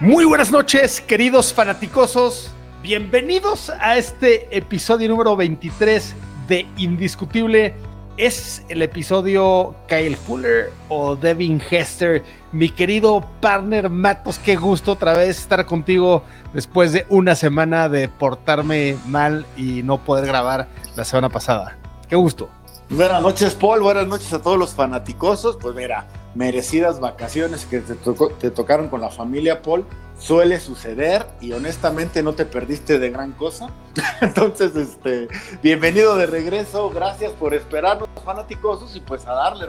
Muy buenas noches, queridos fanaticosos. Bienvenidos a este episodio número 23 de Indiscutible. Es el episodio Kyle Fuller o Devin Hester. Mi querido partner Matos, qué gusto otra vez estar contigo después de una semana de portarme mal y no poder grabar la semana pasada. Qué gusto. Buenas noches, Paul. Buenas noches a todos los fanaticosos. Pues mira, merecidas vacaciones que te, tocó- te tocaron con la familia, Paul. Suele suceder y honestamente no te perdiste de gran cosa. Entonces, este, bienvenido de regreso. Gracias por esperarnos, fanaticosos, y pues a darle.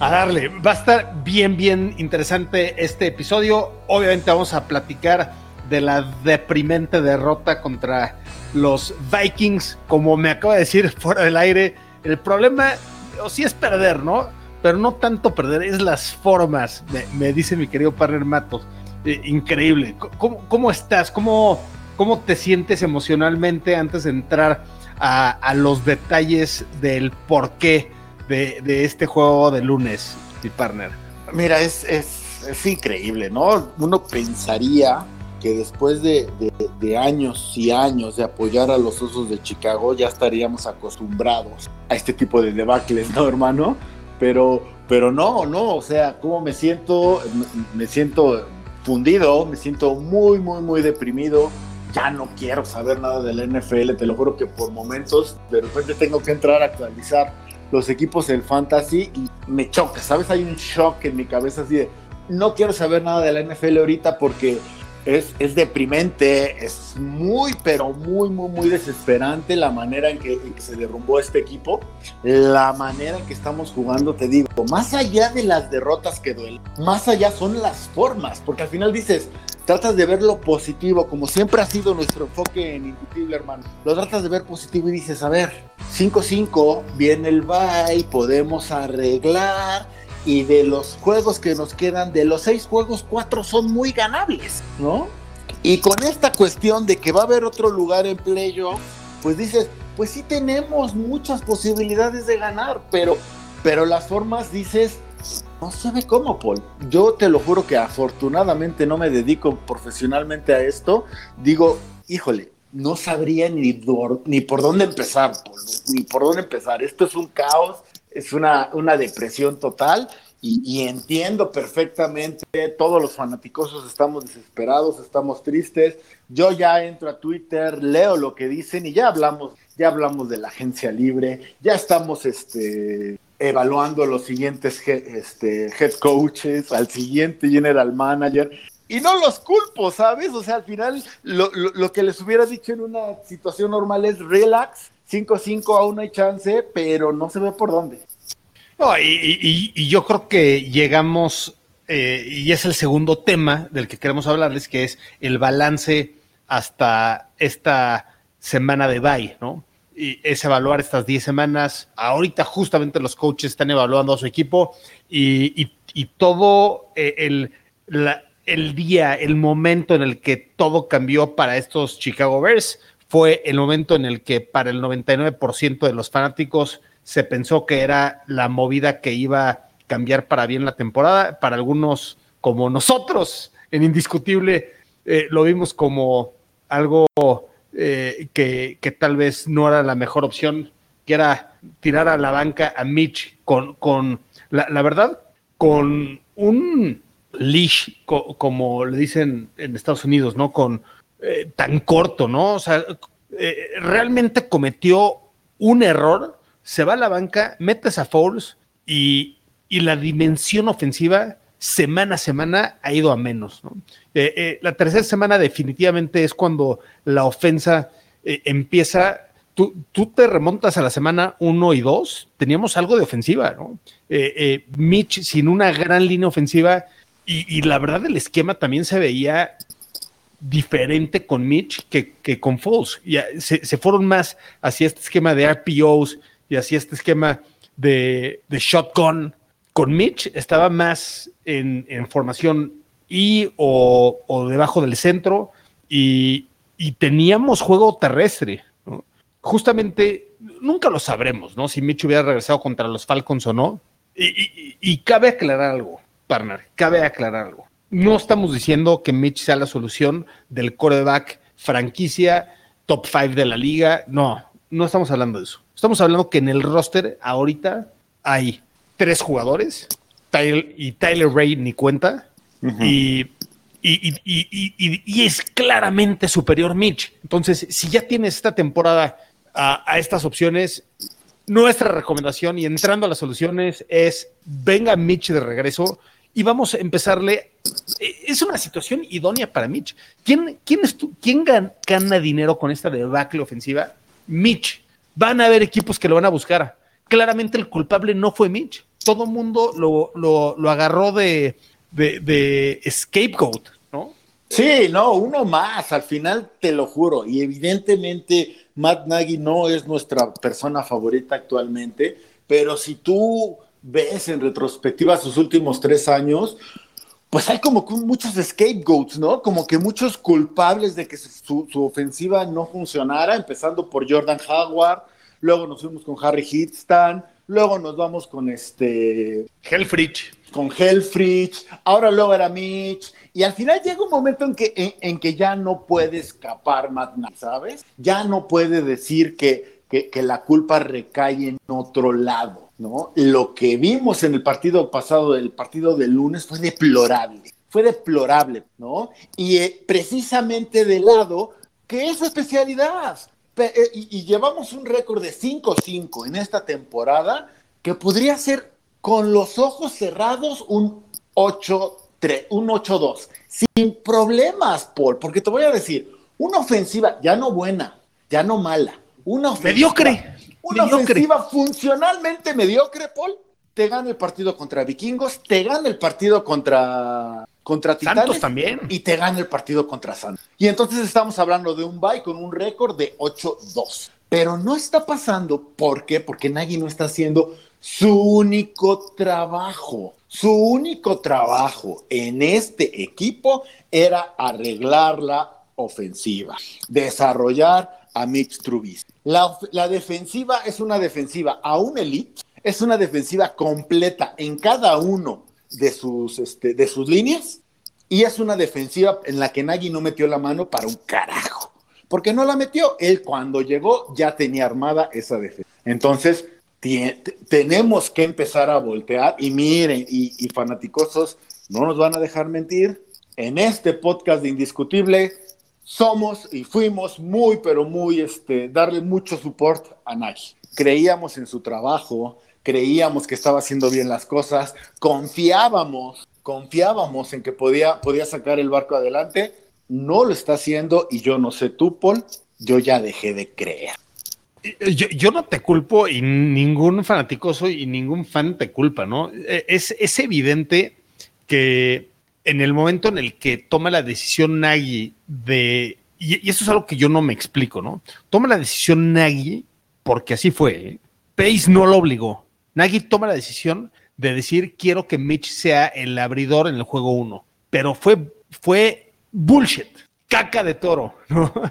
A darle, va a estar bien, bien interesante este episodio. Obviamente vamos a platicar de la deprimente derrota contra los Vikings. Como me acaba de decir fuera del aire, el problema, o sí es perder, ¿no? Pero no tanto perder, es las formas, me, me dice mi querido partner Matos. Eh, increíble. ¿Cómo, cómo estás? ¿Cómo, ¿Cómo te sientes emocionalmente antes de entrar a, a los detalles del porqué de, de este juego de lunes, mi partner? Mira, es, es, es increíble, ¿no? Uno pensaría que después de, de- años y años de apoyar a los Osos de Chicago ya estaríamos acostumbrados a este tipo de debacles, ¿no, hermano? Pero, pero no, no, o sea, ¿cómo me siento? Me, siento fundido, me siento muy, muy, muy deprimido. Ya no quiero saber nada de la NFL, te lo juro que por momentos de repente tengo que entrar a actualizar los equipos del fantasy y me choca, ¿sabes? Hay un shock en mi cabeza así de, no quiero saber nada de la NFL ahorita porque es, es deprimente, es muy, pero muy, muy, muy desesperante la manera en que, se derrumbó este equipo, la manera en que estamos jugando, te digo, más allá de las derrotas que duelen, más allá son las formas, porque al final dices, tratas de ver lo positivo, como siempre ha sido nuestro enfoque en Indiscutible, hermano. Lo tratas de ver positivo y dices, a ver, 5-5, viene el bye, podemos arreglar. Y de los juegos que nos quedan, de los seis juegos, cuatro son muy ganables, ¿no? Y con esta cuestión de que va a haber otro lugar en playoff, pues dices, pues sí tenemos muchas posibilidades de ganar, pero, pero las formas dices, no se ve cómo, Paul. Yo te lo juro que afortunadamente no me dedico profesionalmente a esto. Digo, híjole, no sabría ni, ni por dónde empezar, Paul, ni por dónde empezar. Esto es un caos, es una, una depresión total. Y, entiendo perfectamente, todos los fanaticosos estamos desesperados, estamos tristes. Yo ya entro a Twitter, leo lo que dicen y ya hablamos, ya hablamos de la agencia libre, ya estamos este, evaluando los siguientes este, head coaches, al siguiente general manager. Y no los culpo, ¿sabes? O sea, al final lo, lo- lo que les hubiera dicho en una situación normal es relax, 5-5 aún hay chance, pero no se ve por dónde. No, y, yo creo que llegamos, eh, y es el segundo tema del que queremos hablarles, que es el balance hasta esta semana de bye, ¿no? Y es evaluar estas 10 semanas. Ahorita justamente los coaches están evaluando a su equipo y, y- todo eh, el, el día, el momento en el que todo cambió para estos Chicago Bears fue el momento en el que para el 99% de los fanáticos se pensó que era la movida que iba a cambiar para bien la temporada. Para algunos, como nosotros, en indiscutible, eh, lo vimos como algo eh, que, tal vez no era la mejor opción, que era tirar a la banca a Mitch con, con la, verdad, con un leash, co- como le dicen en Estados Unidos, ¿no? Con eh, tan corto, ¿no? O sea, eh, realmente cometió un error, se va a la banca, metes a Fouls y, y la dimensión ofensiva semana a semana ha ido a menos. ¿no? Eh, la tercera semana definitivamente es cuando la ofensa empieza. Tú, tú te remontas a la semana 1 y 2, teníamos algo de ofensiva, ¿no? Mitch sin una gran línea ofensiva y, la verdad el esquema también se veía diferente con Mitch que, que con Foles. Y se, se, fueron más hacia este esquema de RPOs y hacia este esquema de, de shotgun. Con Mitch estaba más en, en formación y o, o, debajo del centro y, y teníamos juego terrestre. Justamente, nunca lo sabremos, ¿no? Si Mitch hubiera regresado contra los Falcons o no. Y, y, y cabe aclarar algo, partner, cabe aclarar algo. No estamos diciendo que Mitch sea la solución del coreback franquicia top 5 de la liga. No, no estamos hablando de eso. Estamos hablando que en el roster ahorita hay tres jugadores Tyler, y Tyler Ray ni cuenta. Uh -huh. y, y, y, y, es claramente superior Mitch. Entonces, si ya tienes esta temporada a, a estas opciones, nuestra recomendación y entrando a las soluciones es venga Mitch de regreso y vamos a empezarle. Es una situación idónea para Mitch. ¿Quién, quién, quién gana, dinero con esta debacle ofensiva? Mitch. Van a haber equipos que lo van a buscar. Claramente el culpable no fue Mitch. Todo el mundo lo, lo, agarró de, scapegoat, ¿no? Sí, no, uno más, al final te lo juro. Y evidentemente Matt Nagy no es nuestra persona favorita actualmente, pero si tú ves en retrospectiva sus últimos tres años, pues hay como que muchos scapegoats, ¿no? Como que muchos culpables de que su, su, ofensiva no funcionara, empezando por Jordan Howard, luego nos fuimos con Harry Hitztan, luego nos vamos con este... Helfrich. Con Helfrich, ahora luego era Mitch, y al final llega un momento en que, en, en que ya no puede escapar Matt ¿sabes? Ya no puede decir que, que, que la culpa recae en otro lado. ¿No? Lo que vimos en el partido pasado, el partido del lunes, fue deplorable, fue deplorable, ¿no? Y eh, precisamente del lado que es especialidad. Pe eh, y, y, llevamos un récord de 5-5 en esta temporada que podría ser con los ojos cerrados un 8-3, un 8-2, sin problemas, Paul, porque te voy a decir, una ofensiva ya no buena, ya no mala, una ofensiva mediocre una mediocre. ofensiva funcionalmente mediocre, Paul, te gana el partido contra Vikingos, te gana el partido contra, contra Titanes Santos también. y te gana el partido contra Santos. Y entonces estamos hablando de un bye con un récord de 8-2. Pero no está pasando, ¿por qué? Porque Nagy no está haciendo su único trabajo. Su único trabajo en este equipo era arreglar la ofensiva, desarrollar a Mitch Trubisky. La, la, defensiva es una defensiva a un elite, es una defensiva completa en cada uno de sus, este, de sus líneas y es una defensiva en la que Nagy no metió la mano para un carajo. Porque no la metió. Él cuando llegó ya tenía armada esa defensa. Entonces, tenemos que empezar a voltear y miren, y, y fanaticosos, no nos van a dejar mentir. En este podcast de Indiscutible, somos y fuimos muy, pero muy, este, darle mucho support a Nagy. Creíamos en su trabajo, creíamos que estaba haciendo bien las cosas, confiábamos, confiábamos en que podía, podía sacar el barco adelante. No lo está haciendo y yo no sé tú, Paul, yo ya dejé de creer. Yo, yo, no te culpo y ningún fanático y ningún fan te culpa, ¿no? Es, es evidente que en el momento en el que toma la decisión Nagy de, y, y, eso es algo que yo no me explico, ¿no? Toma la decisión Nagy, porque así fue, ¿eh? Pace no lo obligó. Nagy toma la decisión de decir, quiero que Mitch sea el abridor en el juego 1, pero fue, fue bullshit, caca de toro, ¿no?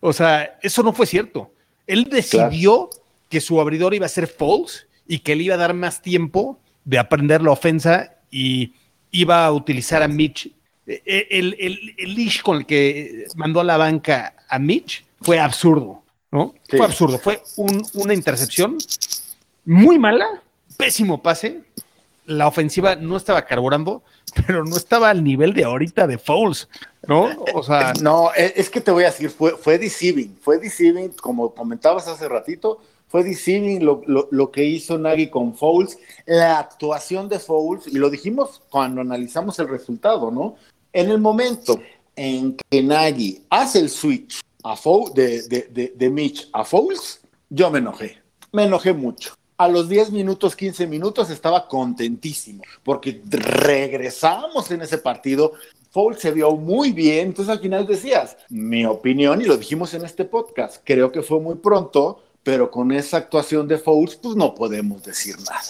O sea, eso no fue cierto. Él decidió claro. que su abridor iba a ser false y que le iba a dar más tiempo de aprender la ofensa y iba a utilizar a Mitch. El, el, el, leash con el que mandó a la banca a Mitch fue absurdo, ¿no? Sí. Fue absurdo. Fue un, una intercepción muy mala, pésimo pase. La ofensiva no estaba carburando, pero no estaba al nivel de ahorita de Fouls, ¿no? O sea. No, es que te voy a decir, fue, fue deceiving. Fue deceiving, como comentabas hace ratito, fue deceiving lo, lo, lo, que hizo Nagy con Fouls, la actuación de Fouls, y lo dijimos cuando analizamos el resultado, ¿no? En el momento en que Nagy hace el switch a de, de, de, de, Mitch a Fouls, yo me enojé, me enojé mucho. a los 10 minutos, 15 minutos estaba contentísimo, porque regresamos en ese partido. Foles se vio muy bien, entonces al final decías, mi opinión, y lo dijimos en este podcast, creo que fue muy pronto, pero con esa actuación de Foles, pues no podemos decir nada.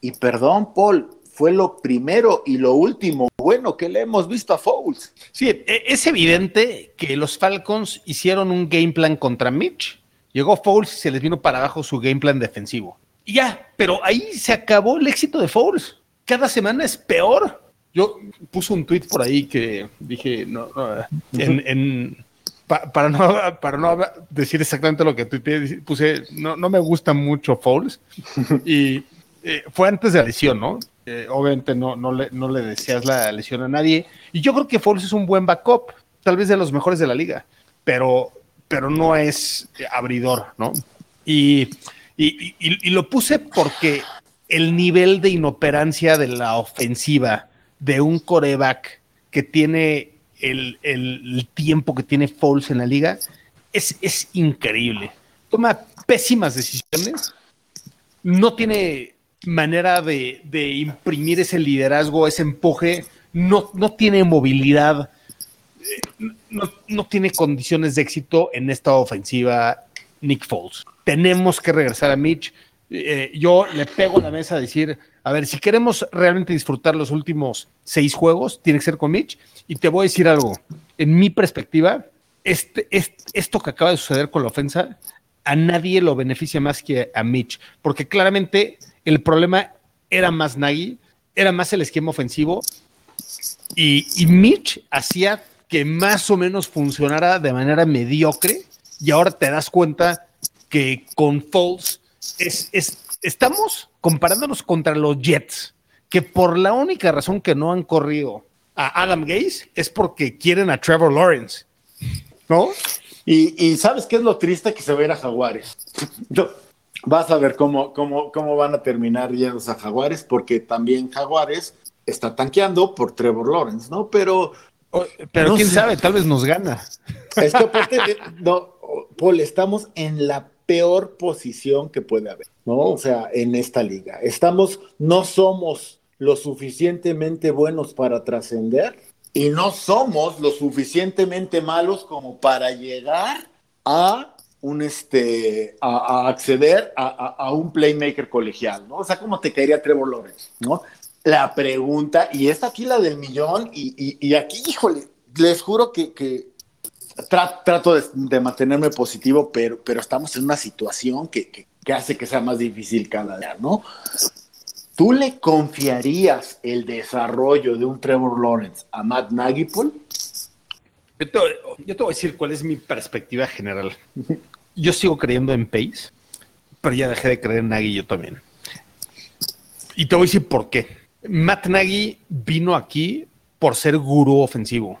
Y perdón, Paul, fue lo primero y lo último bueno que le hemos visto a Foles. Sí, e, es evidente que los Falcons hicieron un game plan contra Mitch. Llegó Foles y se les vino para abajo su game plan defensivo. Y ya, pero ahí se acabó el éxito de Foles. Cada semana es peor. Yo puse un tweet por ahí que dije, no, en, para, no, para no decir exactamente lo que tuiteé, puse, no, no me gusta mucho Foles. y eh, fue antes de la lesión, ¿no? Eh, obviamente no, no, le, no le deseas la lesión a nadie. Y yo creo que Foles es un buen backup, tal vez de los mejores de la liga, pero, pero no es abridor, ¿no? Y, y, lo puse porque el nivel de inoperancia de la ofensiva de un coreback que tiene el, tiempo que tiene Foles en la liga es, es increíble. Toma pésimas decisiones, no tiene manera de, imprimir ese liderazgo, ese empuje, no, no tiene movilidad, eh, no, tiene condiciones de éxito en esta ofensiva Nick Foles. Tenemos que regresar a Mitch. Eh, yo le pego la mesa a decir, a ver, si queremos realmente disfrutar los últimos seis juegos, tiene que ser con Mitch. Y te voy a decir algo, en mi perspectiva, este, este, esto que acaba de suceder con la ofensa, a nadie lo beneficia más que a Mitch, porque claramente el problema era más Nagy, era más el esquema ofensivo y, Mitch hacía que más o menos funcionara de manera mediocre y ahora te das cuenta que con Foles es, estamos comparándonos contra los Jets, que por la única razón que no han corrido a Adam Gaze es porque quieren a Trevor Lawrence, ¿no? Y, ¿sabes qué es lo triste que se ve a Jaguares? vas a ver cómo, cómo, cómo van a terminar yendo a Jaguares, porque también Jaguares está tanqueando por Trevor Lawrence, ¿no? Pero. Pero quién sabe, tal vez nos gana. Es que aparte, no, Paul, estamos en la peor posición que puede haber, ¿no? O sea, en esta liga. Estamos, no somos lo suficientemente buenos para trascender y no somos lo suficientemente malos como para llegar a un este, a, acceder a, un playmaker colegial, ¿no? O sea, ¿cómo te caería Trevor Lawrence, ¿no? La pregunta, y esta aquí la del millón, y, aquí, híjole, les juro que, trato de, mantenerme positivo, pero, estamos en una situación que, hace que sea más difícil cada día, ¿no? ¿Tú le confiarías el desarrollo de un Trevor Lawrence a Matt Nagy, yo te, voy a decir cuál es mi perspectiva general. Yo sigo creyendo en Pace, pero ya dejé de creer en Nagy yo también. Y te voy a decir por qué. Matt Nagy vino aquí por ser gurú ofensivo.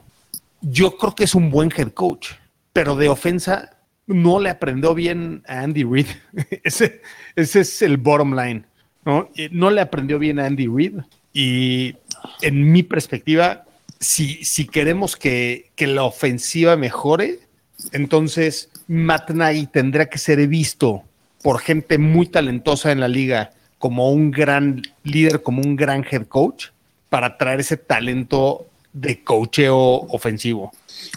Yo creo que es un buen head coach, pero de ofensa no le aprendió bien a Andy Reid. ese, es el bottom line. ¿no? no le aprendió bien a Andy Reid. Y en mi perspectiva, si, si queremos que, la ofensiva mejore, entonces Matt Nagy tendrá que ser visto por gente muy talentosa en la liga como un gran líder, como un gran head coach, para traer ese talento de cocheo ofensivo.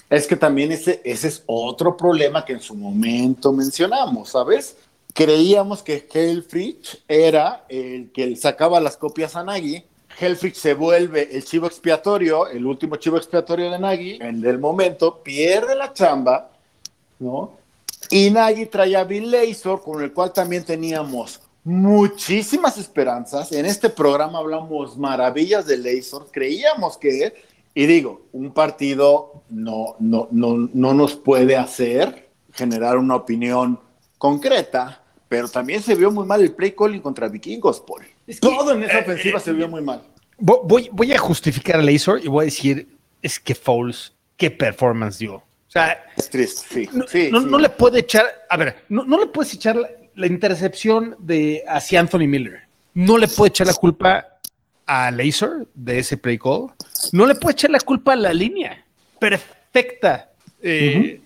Es que también ese, ese es otro problema que en su momento mencionamos, ¿sabes? Creíamos que Helfrich era el que sacaba las copias a Nagy Helfrich se vuelve el chivo expiatorio, el último chivo expiatorio de Nagy, en el momento pierde la chamba, ¿no? Y Nagy trae a Bill Lazor, con el cual también teníamos muchísimas esperanzas. En este programa hablamos maravillas de Lazor, creíamos que, y digo, un partido no, no, no, no nos puede hacer generar una opinión concreta, pero también se vio muy mal el play calling contra Vikingos, Paul. Todo en esa eh, ofensiva se vio muy mal. Voy, voy a justificar a Laser y voy a decir, es que Fouls, qué performance dio. O sea, es triste, sí. No, le puede echar, a ver, no, le puedes echar la, intercepción de hacia Anthony Miller. No le puede echar la culpa a Laser de ese play call. No le puede echar la culpa a la línea. Perfecta. Eh,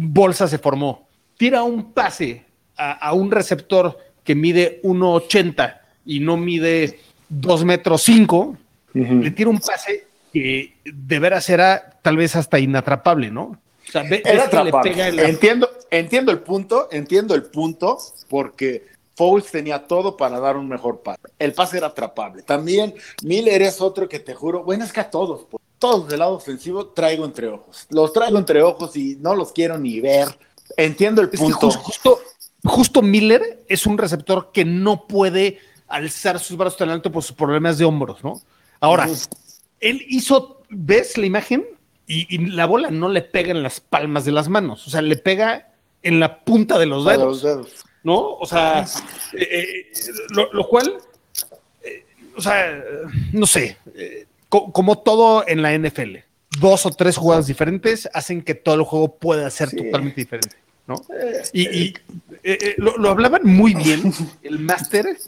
bolsa se formó. Tira un pase a, un receptor que mide 1.80 y no mide 2 metros 5, le tira un pase que de veras era tal vez hasta inatrapable, ¿no? O sea, ve, era atrapable. La... Entiendo, entiendo el punto, entiendo el punto, porque Fouls tenía todo para dar un mejor pase. El pase era atrapable. También Miller es otro que te juro, bueno, es que a todos, pues, todos del lado ofensivo traigo entre ojos. Los traigo entre ojos y no los quiero ni ver. Entiendo el punto. justo, justo Miller es un receptor que no puede alzar sus brazos tan alto por sus problemas de hombros, ¿no? Ahora, él hizo, ¿ves la imagen? Y, la bola no le pega en las palmas de las manos, o sea, le pega en la punta de los dedos. ¿No? O sea, eh, eh, lo, cual, eh, o sea, no sé, como todo en la NFL, dos o tres jugadas diferentes hacen que todo el juego pueda ser totalmente diferente, ¿no? Y, lo, hablaban muy bien el máster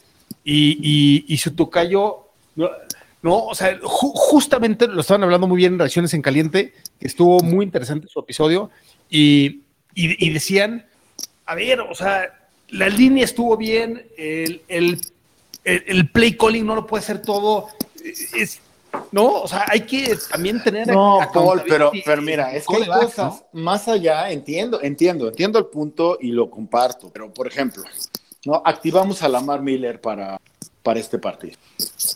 y, y, su tocayo ¿no? O sea, justamente lo estaban hablando muy bien en Reacciones en Caliente, que estuvo muy interesante su episodio, y, decían, a ver, o sea, la línea estuvo bien, el, el, play calling no lo puede hacer todo, es, no, o sea, hay que también tener... No, Paul, pero, pero mira, es que hay cosas más allá, entiendo, entiendo, entiendo el punto y lo comparto, pero por ejemplo, ¿no? Activamos a Lamar Miller para, para este partido.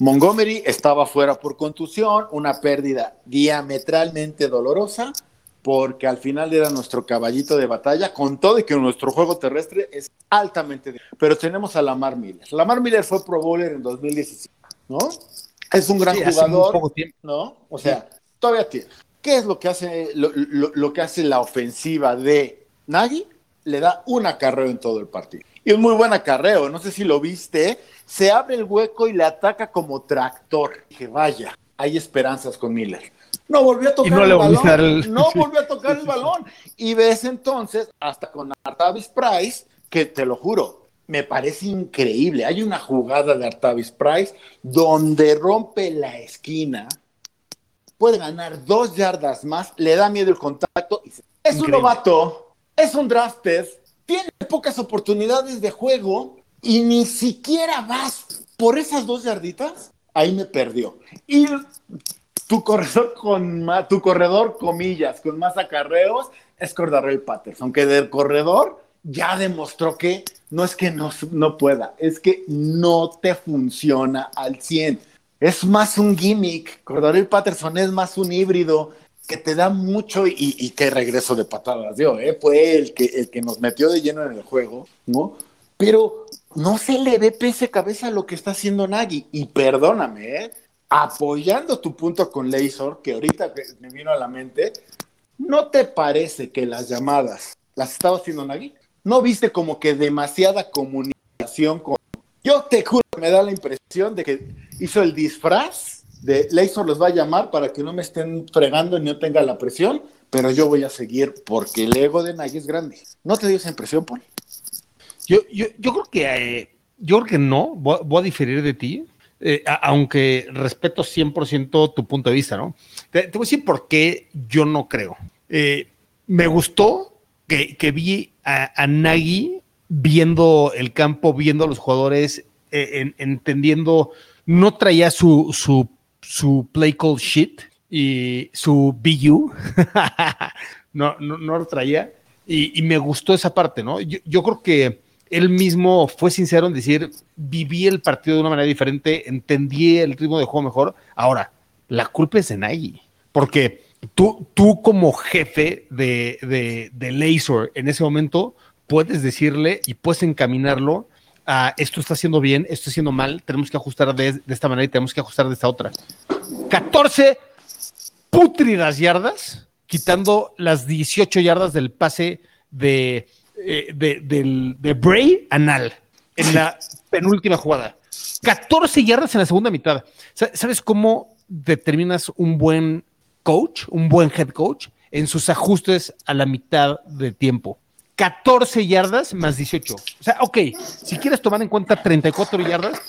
Montgomery estaba fuera por contusión, una pérdida diametralmente dolorosa, porque al final era nuestro caballito de batalla, con todo y que nuestro juego terrestre es altamente... Pero tenemos a Lamar Miller. Lamar Miller fue Pro Bowler en 2017, ¿no? Es un gran jugador, ¿no? O sea, todavía tiene. ¿Qué es lo que hace, lo, que hace la ofensiva de Nagy? Le da un acarreo en todo el partido. Y un muy buen acarreo, no sé si lo viste, se abre el hueco y le ataca como tractor. Dije, vaya, hay esperanzas con Miller. No volvió a tocar el balón. No volvió a tocar el balón. Y ves entonces, hasta con Artavis Price, que te lo juro, me parece increíble. Hay una jugada de Artavis Price donde rompe la esquina, puede ganar dos yardas más, le da miedo el contacto. es un novato, es un drafted, tiene pocas oportunidades de juego y ni siquiera vas por esas dos yarditas, ahí me perdió. Y tu corredor con más, tu corredor, comillas, con más acarreos, es Cordarrell Patterson, que del corredor ya demostró que no es que no, no pueda, es que no te funciona al 100. Es más un gimmick. Cordarrell Patterson es más un híbrido que te da mucho y, qué regreso de patadas dio, ¿eh? Fue el que, el que nos metió de lleno en el juego, ¿no? Pero no se le ve pese cabeza lo que está haciendo Nagy. Y perdóname, ¿eh? Apoyando tu punto con Leisor, que ahorita me vino a la mente, ¿no te parece que las llamadas las estaba haciendo Nagy? ¿No viste como que demasiada comunicación con... Yo te juro, me da la impresión de que hizo el disfraz de Leisor los va a llamar para que no me estén fregando y no tenga la presión, pero yo voy a seguir porque el ego de Nagy es grande. ¿No te dio esa impresión, Paul? Yo, yo, yo creo que eh, yo creo que no, voy, a diferir de ti, eh, aunque respeto 100% tu punto de vista, ¿no? Te, voy a decir por qué yo no creo. Eh, me gustó que, vi a, a, Nagy viendo el campo, viendo a los jugadores, entendiendo, no traía su, su, su play call sheet y su BU, no, no, no, lo traía, y, me gustó esa parte, ¿no? Yo creo que él mismo fue sincero en decir, viví el partido de una manera diferente, entendí el ritmo de juego mejor. Ahora, la culpa es de Nagy, porque tú, tú como jefe de, de, de Laser en ese momento puedes decirle y puedes encaminarlo a esto está haciendo bien, esto está haciendo mal, tenemos que ajustar de, de esta manera y tenemos que ajustar de esta otra. 14 putridas yardas, quitando las 18 yardas del pase de eh, de, del, de Bray Anal en la penúltima jugada. 14 yardas en la segunda mitad. ¿Sabes cómo determinas un buen coach, un buen head coach? En sus ajustes a la mitad de tiempo. 14 yardas más 18. O sea, ok, si quieres tomar en cuenta 34 yardas,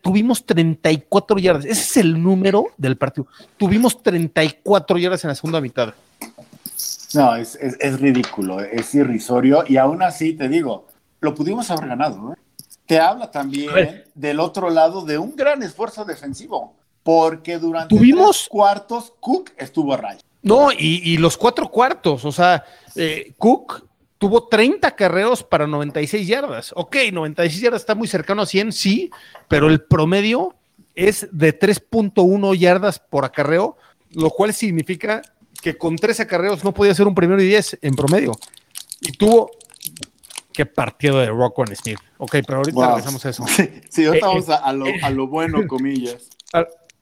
tuvimos 34 yardas. Ese es el número del partido. Tuvimos 34 yardas en la segunda mitad. No, es, es, ridículo, es irrisorio y aún así te digo, lo pudimos haber ganado, ¿eh? te habla también del otro lado de un gran esfuerzo defensivo, porque durante ¿Tuvimos? tres cuartos Cook estuvo a raya. No, y, y los cuatro cuartos, o sea, eh, Cook tuvo 30 carreos para 96 yardas. Ok, 96 yardas está muy cercano a 100, sí, pero el promedio es de 3.1 yardas por acarreo, lo cual significa que con tres acarreos no podía ser un primero y 10 en promedio. Y tuvo... Qué partido de Rockwell Smith. Ok, pero ahorita Wow. regresamos a eso. Sí, ahorita Eh, vamos a, a lo, a lo bueno, comillas.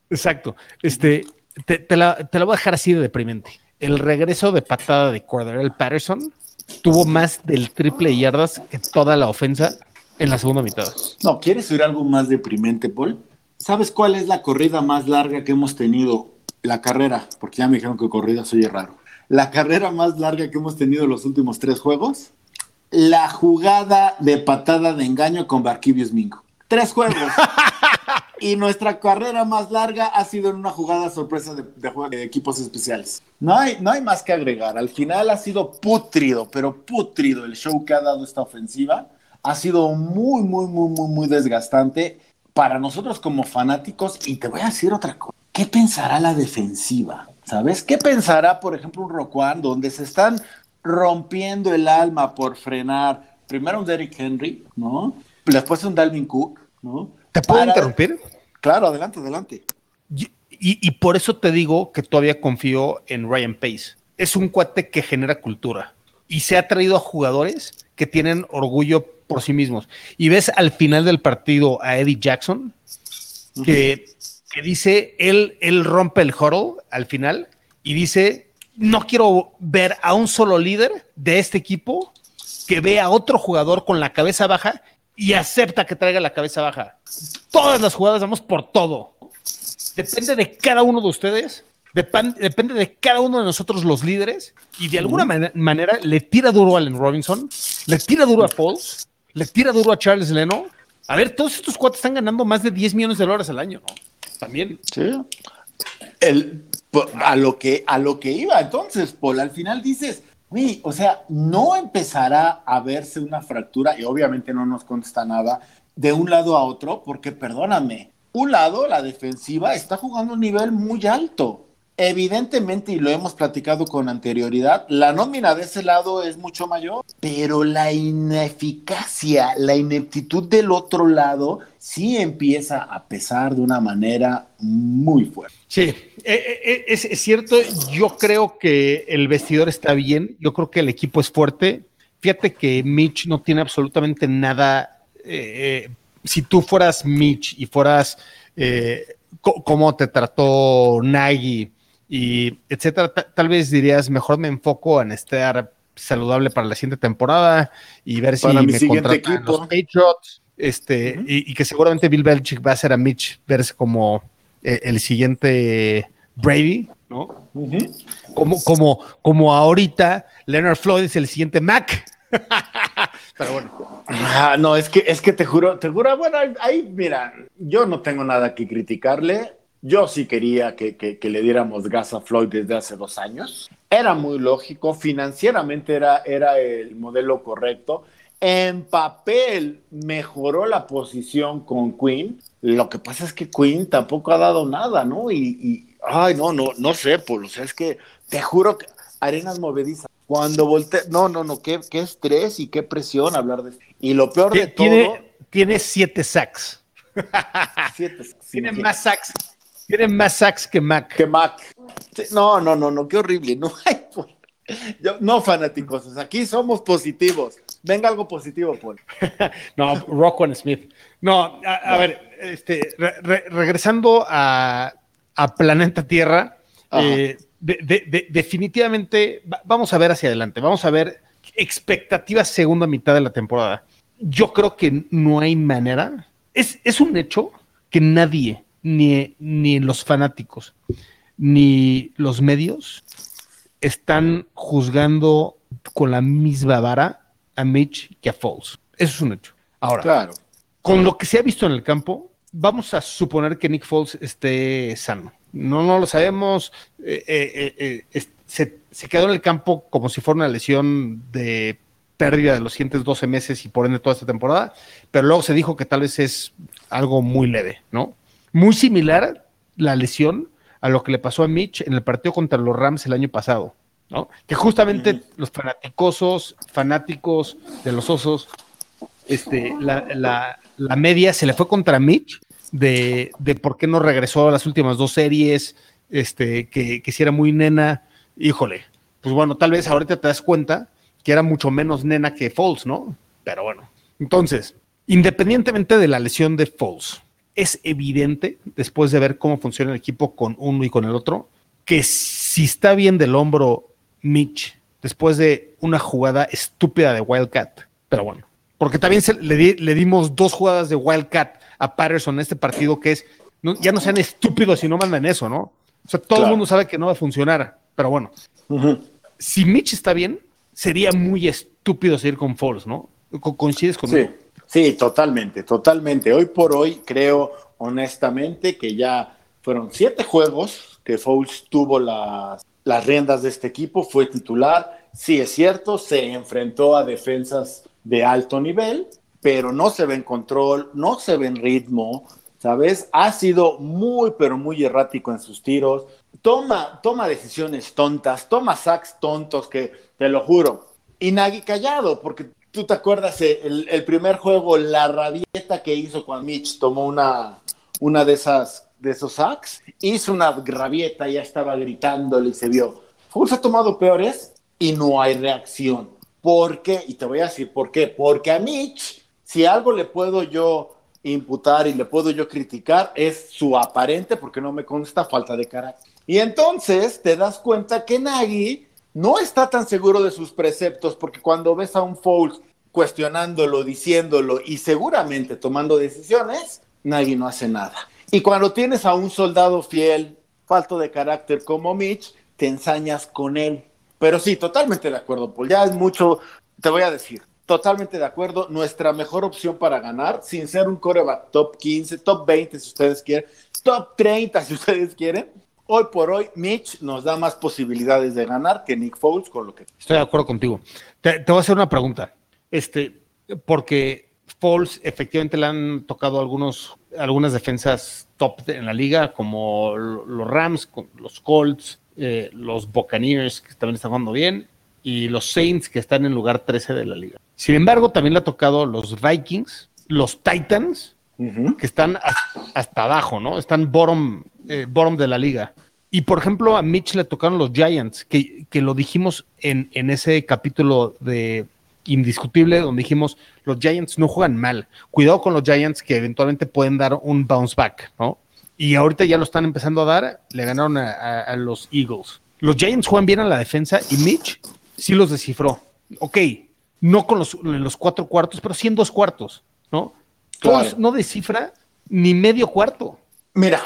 Exacto. Este, te, te la, te la voy a dejar así de deprimente. El regreso de patada de Cordell Patterson tuvo más del triple yardas que toda la ofensa en la segunda mitad. No, ¿quieres oír algo más deprimente, Paul? ¿Sabes cuál es la corrida más larga que hemos tenido? La carrera, porque ya me dijeron que corrida soy raro. La carrera más larga que hemos tenido en los últimos tres juegos, la jugada de patada de engaño con Barquibius Mingo. Tres juegos. y nuestra carrera más larga ha sido en una jugada sorpresa de, de de equipos especiales. No hay, no hay más que agregar. Al final ha sido putrido, pero putrido el show que ha dado esta ofensiva. Ha sido muy, muy, muy, muy, muy desgastante para nosotros como fanáticos. Y te voy a decir otra cosa. ¿Qué pensará la defensiva? ¿Sabes? ¿Qué pensará, por ejemplo, un Roquan donde se están rompiendo el alma por frenar primero un Derrick Henry, ¿no? Después un Dalvin Cook, ¿no? ¿Te puedo Para- interrumpir? Claro, adelante, adelante. Y, y- y por eso te digo que todavía confío en Ryan Pace. Es un cuate que genera cultura y se ha traído a jugadores que tienen orgullo por sí mismos. Y ves al final del partido a Eddie Jackson, que, que dice, él, él rompe el huddle al final y dice, no quiero ver a un solo líder de este equipo que vea a otro jugador con la cabeza baja y acepta que traiga la cabeza baja. Todas las jugadas vamos por todo. Depende de cada uno de ustedes, depende de cada uno de nosotros los líderes y de alguna man- manera le tira duro a Allen Robinson, le tira duro a Pauls, le tira duro a Charles Leno. A ver, todos estos cuates están ganando más de 10 millones de dólares al año, ¿no? También. Sí. El, a, lo que, a lo que iba entonces, Paul, al final dices, uy, o sea, no empezará a verse una fractura, y obviamente no nos contesta nada, de un lado a otro, porque perdóname, un lado, la defensiva, está jugando un nivel muy alto. Evidentemente, y lo hemos platicado con anterioridad, la nómina de ese lado es mucho mayor, pero la ineficacia, la ineptitud del otro lado sí empieza a pesar de una manera muy fuerte. Sí, eh, eh, es, es cierto. Yo creo que el vestidor está bien. Yo creo que el equipo es fuerte. Fíjate que Mitch no tiene absolutamente nada. eh, eh, si tú fueras Mitch y fueras eh, cómo te trató Nagy y etcétera, ta- tal vez dirías mejor me enfoco en estar saludable para la siguiente temporada y ver si mi me contratan equipo. los Patriots. Este, y, y que seguramente Bill Belichick va a hacer a Mitch verse como eh, el siguiente Brady, ¿no? Como, como, como ahorita Leonard Floyd es el siguiente Mac. Pero bueno, Ah, no, es que, es que te juro, te juro, bueno, ahí, mira, yo no tengo nada que criticarle. Yo sí quería que, que- que le diéramos gas a Floyd desde hace dos años. Era muy lógico, financieramente era, era el modelo correcto. En papel mejoró la posición con Queen. Lo que pasa es que Queen tampoco ha dado nada, ¿no? Y, y- ay, no, no, no sé, Polo. O sea, es que te juro que arenas movedizas. Cuando voltea, no, no, no, qué, qué estrés y qué presión hablar de esto. Y lo peor de todo, tiene, siete sacks. siete- sí, Tiene más sacks. Tiene más sacks que Mac. que Mac. No, no, no, no, qué horrible. No, ay, Paul. Yo- no fanáticos, aquí somos positivos. Venga algo positivo, Paul. No, Rockwell Smith. No, a, a ver, este, re- re- regresando a, a Planeta Tierra, eh, de- de- de- definitivamente va- vamos a ver hacia adelante, vamos a ver expectativas segunda mitad de la temporada. Yo creo que no hay manera. Es, es un hecho que nadie, ni, ni los fanáticos, ni los medios, están juzgando con la misma vara a Mitch que a Foles. Eso es un hecho. Ahora, Claro. con lo que se ha visto en el campo, vamos a suponer que Nick Foles esté sano. No, no lo sabemos. eh, eh, eh, se, se quedó en el campo como si fuera una lesión de pérdida de los siguientes 12 meses y por ende toda esta temporada, pero luego se dijo que tal vez es algo muy leve, ¿no? Muy similar la lesión a lo que le pasó a Mitch en el partido contra los Rams el año pasado, ¿no? Que justamente los fanaticosos, fanáticos de los osos, este, la, la, la media se le fue contra Mitch de, de, por qué no regresó a las últimas dos series, este, que, que si era muy nena, híjole, pues bueno, tal vez ahorita te das cuenta que era mucho menos nena que Foles, ¿no? Pero bueno, entonces, independientemente de la lesión de Foles, es evidente, después de ver cómo funciona el equipo con uno y con el otro, que si está bien del hombro Mitch después de una jugada estúpida de Wildcat, pero bueno, porque también se, le, di, le, dimos dos jugadas de Wildcat a Patterson en este partido que es, no, ya no sean estúpidos y no mandan eso, ¿no? O sea, todo claro. el mundo sabe que no va a funcionar, pero bueno, uh -huh. si Mitch está bien, sería muy estúpido seguir con Foles, ¿no? ¿Coincides conmigo? Sí. Sí, totalmente, totalmente. Hoy por hoy creo honestamente que ya fueron siete juegos que Foles tuvo las, las riendas de este equipo, fue titular. Sí, es cierto, se enfrentó a defensas de alto nivel, pero no se ve en control, no se ve en ritmo, ¿sabes? Ha sido muy, pero muy errático en sus tiros. Toma, toma decisiones tontas, toma sacks tontos que, te lo juro. Y Nagy callado, porque tú te acuerdas el, el, primer juego, la rabieta que hizo cuando Mitch tomó una, una de esas de esos sacks, hizo una rabieta, ya estaba gritándole y se vio. Fultz ha tomado peores y no hay reacción. ¿Por qué? Y te voy a decir por qué. Porque a Mitch, si algo le puedo yo imputar y le puedo yo criticar, es su aparente, porque no me consta, falta de carácter. Y entonces te das cuenta que Nagy no está tan seguro de sus preceptos, porque cuando ves a un Foles cuestionándolo, diciéndolo y seguramente tomando decisiones, nadie no hace nada. Y cuando tienes a un soldado fiel, falto de carácter como Mitch, te ensañas con él. Pero sí, totalmente de acuerdo, Paul. Ya es mucho, te voy a decir, totalmente de acuerdo. Nuestra mejor opción para ganar, sin ser un coreback top 15, top 20 si ustedes quieren, top 30 si ustedes quieren, hoy por hoy Mitch nos da más posibilidades de ganar que Nick Foles con lo que... Estoy de acuerdo contigo. Te, voy a hacer una pregunta. Este, porque Foles efectivamente le han tocado algunos, algunas defensas top en la liga, como los Rams, los Colts, eh, los Buccaneers, que también están jugando bien, y los Saints, que están en lugar 13 de la liga. Sin embargo, también le ha tocado los Vikings, los Titans, que están hasta abajo, ¿no? Están bottom, eh, bottom de la liga. Y por ejemplo, a Mitch le tocaron los Giants, que, que lo dijimos en, en ese capítulo de indiscutible donde dijimos los Giants no juegan mal. Cuidado con los Giants que eventualmente pueden dar un bounce back, ¿no? Y ahorita ya lo están empezando a dar, le ganaron a, los Eagles. Los Giants juegan bien a la defensa y Mitch sí los descifró. Ok, no con los, los cuatro cuartos, pero sí en dos cuartos, ¿no? Claro. no descifra ni medio cuarto. Mira,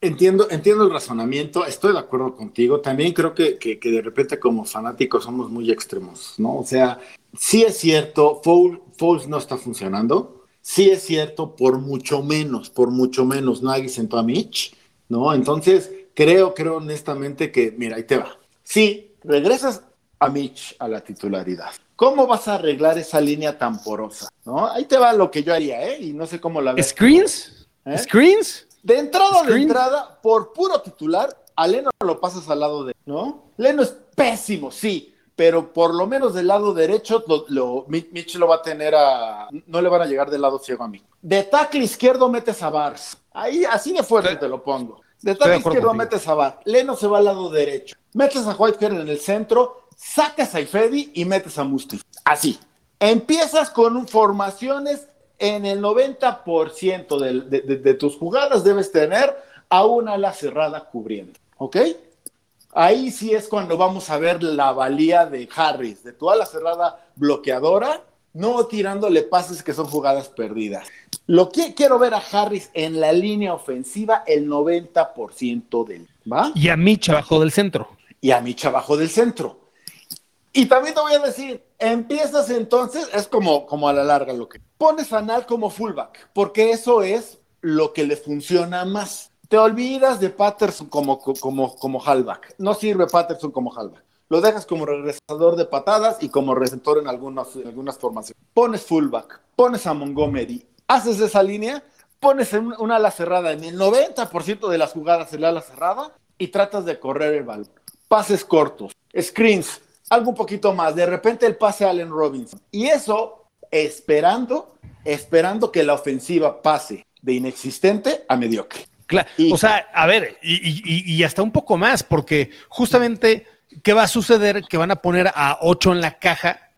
Entiendo, entiendo el razonamiento, estoy de acuerdo contigo. También creo que, que, que, de repente como fanáticos somos muy extremos, ¿no? O sea, sí es cierto, Foles no está funcionando. Sí es cierto, por mucho menos, por mucho menos, Nagy sentó a Mitch, ¿no? Entonces, creo, creo honestamente que, mira, ahí te va. Sí, regresas a Mitch a la titularidad. ¿Cómo vas a arreglar esa línea tan porosa? ¿No? Ahí te va lo que yo haría, ¿eh? Y no sé cómo la ves. ¿Screens? ¿Eh? ¿Screens? De entrada, Screen. de entrada, por puro titular, a Leno lo pasas al lado de, ¿no? Leno es pésimo, sí, pero por lo menos del lado derecho, lo, lo, Mitch lo va a tener a, no le van a llegar del lado ciego a mí. De tackle izquierdo metes a Bars, ahí así de fuerte te lo pongo. De tackle izquierdo contigo. metes a Bars, Leno se va al lado derecho, metes a Whitehair en el centro, sacas a Ifedi y metes a Musti. Así. Empiezas con formaciones en el 90% de, de, de, de, tus jugadas debes tener a una ala cerrada cubriendo, ¿ok? Ahí sí es cuando vamos a ver la valía de Harris, de tu ala cerrada bloqueadora, no tirándole pases que son jugadas perdidas. Lo que quiero ver a Harris en la línea ofensiva el 90% del, ¿va? Y a Mitch abajo del centro. Y a Mitch abajo del centro. Y también te voy a decir, empiezas entonces, es como, como a la larga lo que pones a Nal como fullback, porque eso es lo que le funciona más. Te olvidas de Patterson como, como, como halfback. No sirve Patterson como halfback. lo dejas como regresador de patadas y como receptor en algunas, en algunas formaciones. Pones fullback, pones a Montgomery, haces esa línea, pones en una ala cerrada en el 90% de las jugadas el ala cerrada y tratas de correr el balón. Pases cortos, screens, algo un poquito más. De repente el pase a Allen Robinson. Y eso esperando, esperando que la ofensiva pase de inexistente a mediocre. Claro, o sea, a ver, y, y, hasta un poco más, porque justamente, ¿qué va a suceder? Que van a poner a 8 en la caja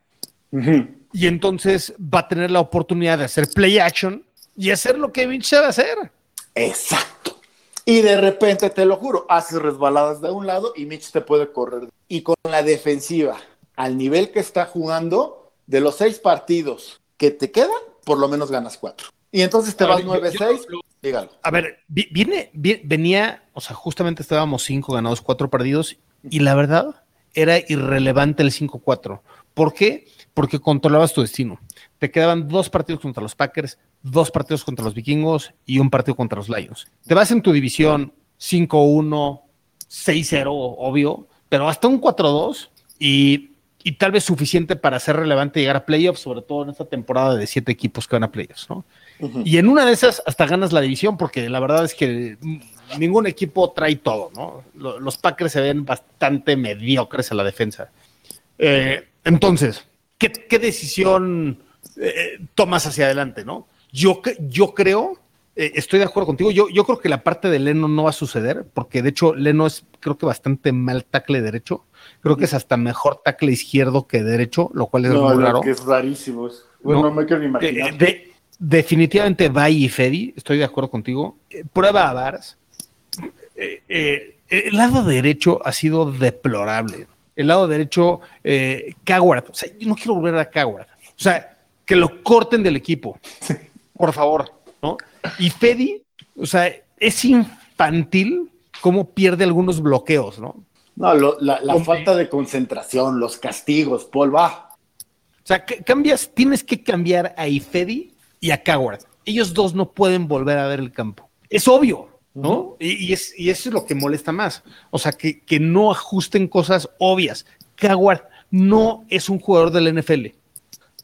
y entonces va a tener la oportunidad de hacer play action y hacer lo que Vince sabe hacer. Exacto. Y de repente, te lo juro, haces resbaladas de un lado y Mitch te puede correr. Y con la defensiva, al nivel que está jugando, de los seis partidos que te quedan, por lo menos ganas cuatro. Y entonces te vas 9-6, dígalo. A ver, viene, venía, o sea, justamente estábamos cinco ganados, cuatro perdidos, y la verdad era irrelevante el 5-4. ¿Por qué? Porque controlabas tu destino. Te quedaban dos partidos contra los Packers, dos partidos contra los Vikingos y un partido contra los Lions. Te vas en tu división 5-1, 6-0, obvio, pero hasta un 4-2 y y tal vez suficiente para ser relevante llegar a playoffs, sobre todo en esta temporada de siete equipos que van a playoffs, ¿no? Y en una de esas hasta ganas la división, porque la verdad es que ningún equipo trae todo, ¿no? Los Packers se ven bastante mediocres a la defensa. Eh, entonces, ¿qué, decisión eh, tomas hacia adelante, no? Yo, yo creo, eh, estoy de acuerdo contigo, yo, yo creo que la parte de Leno no va a suceder, porque de hecho Leno es creo que bastante mal tackle derecho. Creo que es hasta mejor tackle izquierdo que derecho, lo cual es muy raro. Que es rarísimo. Bueno, no, me quiero imaginar. definitivamente Bay y Fedi, estoy de acuerdo contigo. Eh, prueba a Vars. Eh, eh, el lado derecho ha sido deplorable. El lado derecho, eh, Coward. O sea, yo no quiero volver a Coward. O sea, que lo corten del equipo. Por favor. ¿no? Y Fedi, o sea, es infantil cómo pierde algunos bloqueos, ¿no? No, la, falta de concentración, los castigos, Paul, va. O sea, cambias, tienes que cambiar a Ifedi y a Coward. Ellos dos no pueden volver a ver el campo. Es obvio, ¿no? y, es, y, eso es lo que molesta más. O sea, que, que no ajusten cosas obvias. Coward no es un jugador del NFL.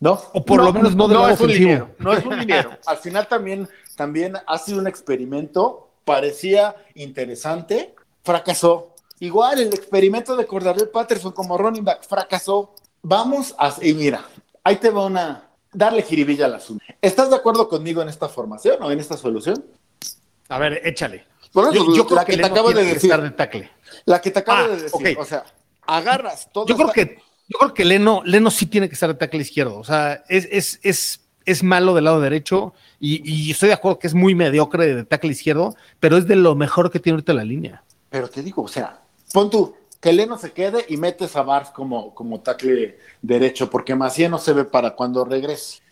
No. O por lo menos no, de no es un dinero, No es un dinero. Al final también, también ha sido un experimento. Parecía interesante, fracasó. Igual el experimento de Cordarel Patterson como running back fracasó. Vamos a. Y mira, ahí te va una. Darle jiribilla al asunto. ¿Estás de acuerdo conmigo en esta formación o en esta solución? A ver, échale. yo, creo la que, te acabo de decir. De la que te acabo ah, de decir. O sea, agarras todo. Yo creo que. Yo creo que Leno, Leno sí tiene que estar de tackle izquierdo. O sea, es, es, es, es malo del lado derecho y, y, estoy de acuerdo que es muy mediocre de tackle izquierdo, pero es de lo mejor que tiene ahorita la línea. Pero te digo, o sea, pon tú, que Leno se quede y metes a Barf como, como tackle derecho, porque Macié no se ve para cuando regrese.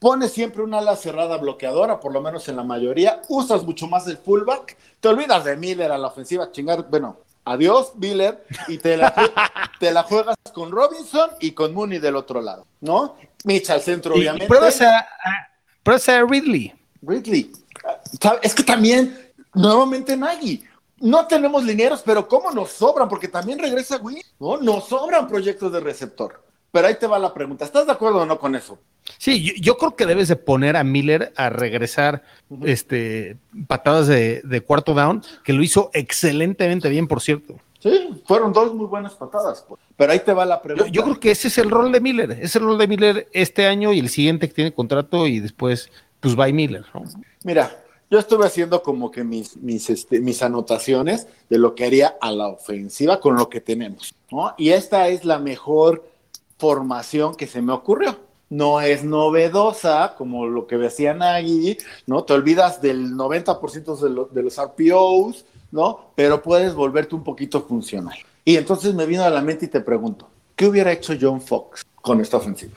Pones siempre una ala cerrada bloqueadora, por lo menos en la mayoría. Usas mucho más el fullback. Te olvidas de Miller a la ofensiva, chingar. Bueno, adiós, Miller, y te la, te la juegas con Robinson y con Mooney del otro lado, ¿no? Mitch al centro, obviamente. Pruebas a, a Ridley. Ridley. Es que también, nuevamente Nagy no tenemos linieros, pero ¿cómo nos sobran? Porque también regresa Win, ¿no? Nos sobran proyectos de receptor. Pero ahí te va la pregunta. ¿Estás de acuerdo o no con eso? Sí, yo, creo que debes de poner a Miller a regresar este, patadas de, cuarto down, que lo hizo excelentemente bien, por cierto. Sí, fueron dos muy buenas patadas. Pues. Pero ahí te va la pregunta. Yo, creo que ese es el rol de Miller. Es el rol de Miller este año y el siguiente que tiene contrato y después, pues, va Miller. Mira, yo estuve haciendo como que mis, mis, este, mis anotaciones de lo que haría a la ofensiva con lo que tenemos, ¿no? Y esta es la mejor formación que se me ocurrió. No es novedosa como lo que decía Nagy, ¿no? Te olvidas del 90% de, de los RPOs, ¿no? Pero puedes volverte un poquito funcional. Y entonces me vino a la mente y te pregunto, ¿qué hubiera hecho John Fox con esta ofensiva?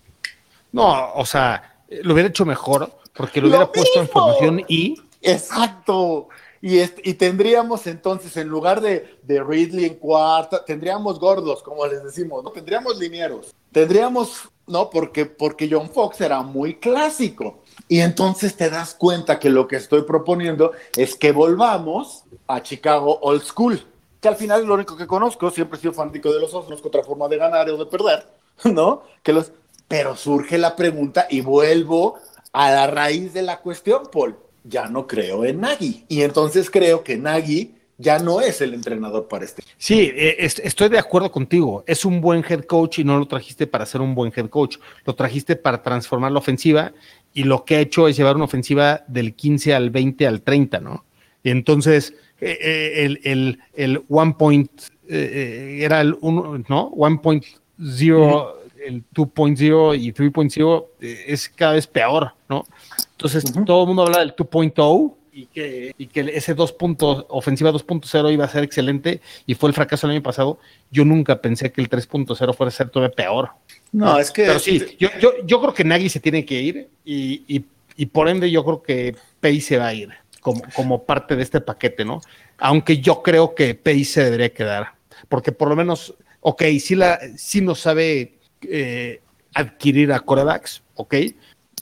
No, o sea, lo hubiera hecho mejor porque lo, hubiera puesto en formación y Exacto. Y, y tendríamos entonces, en lugar de, de, Ridley en cuarta, tendríamos gordos, como les decimos, ¿no? Tendríamos linieros. Tendríamos, ¿no? Porque, porque John Fox era muy clásico. Y entonces te das cuenta que lo que estoy proponiendo es que volvamos a Chicago Old School. que al final es lo único que conozco, siempre he sido fanático de los osos, conozco otra forma de ganar o de perder, ¿no? Que los, pero surge la pregunta y vuelvo a la raíz de la cuestión, Paul. Ya no creo en Nagy. Y entonces creo que Nagy ya no es el entrenador para este. Sí, eh, est- estoy de acuerdo contigo. Es un buen head coach y no lo trajiste para ser un buen head coach. Lo trajiste para transformar la ofensiva y lo que ha hecho es llevar una ofensiva del 15 al 20 al 30, ¿no? Y entonces eh, eh, el, el, el one point eh, era el uno, ¿no? 1.0, el 2.0 y 3.0 eh, es cada vez peor, ¿no? Entonces todo el mundo habla del 2.0 y que, y que ese 2 puntos, ofensiva 2.0 iba a ser excelente y fue el fracaso el año pasado. Yo nunca pensé que el 3.0 fuera a ser todavía peor. No, es que. Pero sí, yo, yo, yo creo que Nagy se tiene que ir y, y, y por ende yo creo que Pace se va a ir como, como parte de este paquete, ¿no? Aunque yo creo que Pace se debería quedar, porque por lo menos, ok, sí, la, sí no sabe eh, adquirir a corebacks, ok,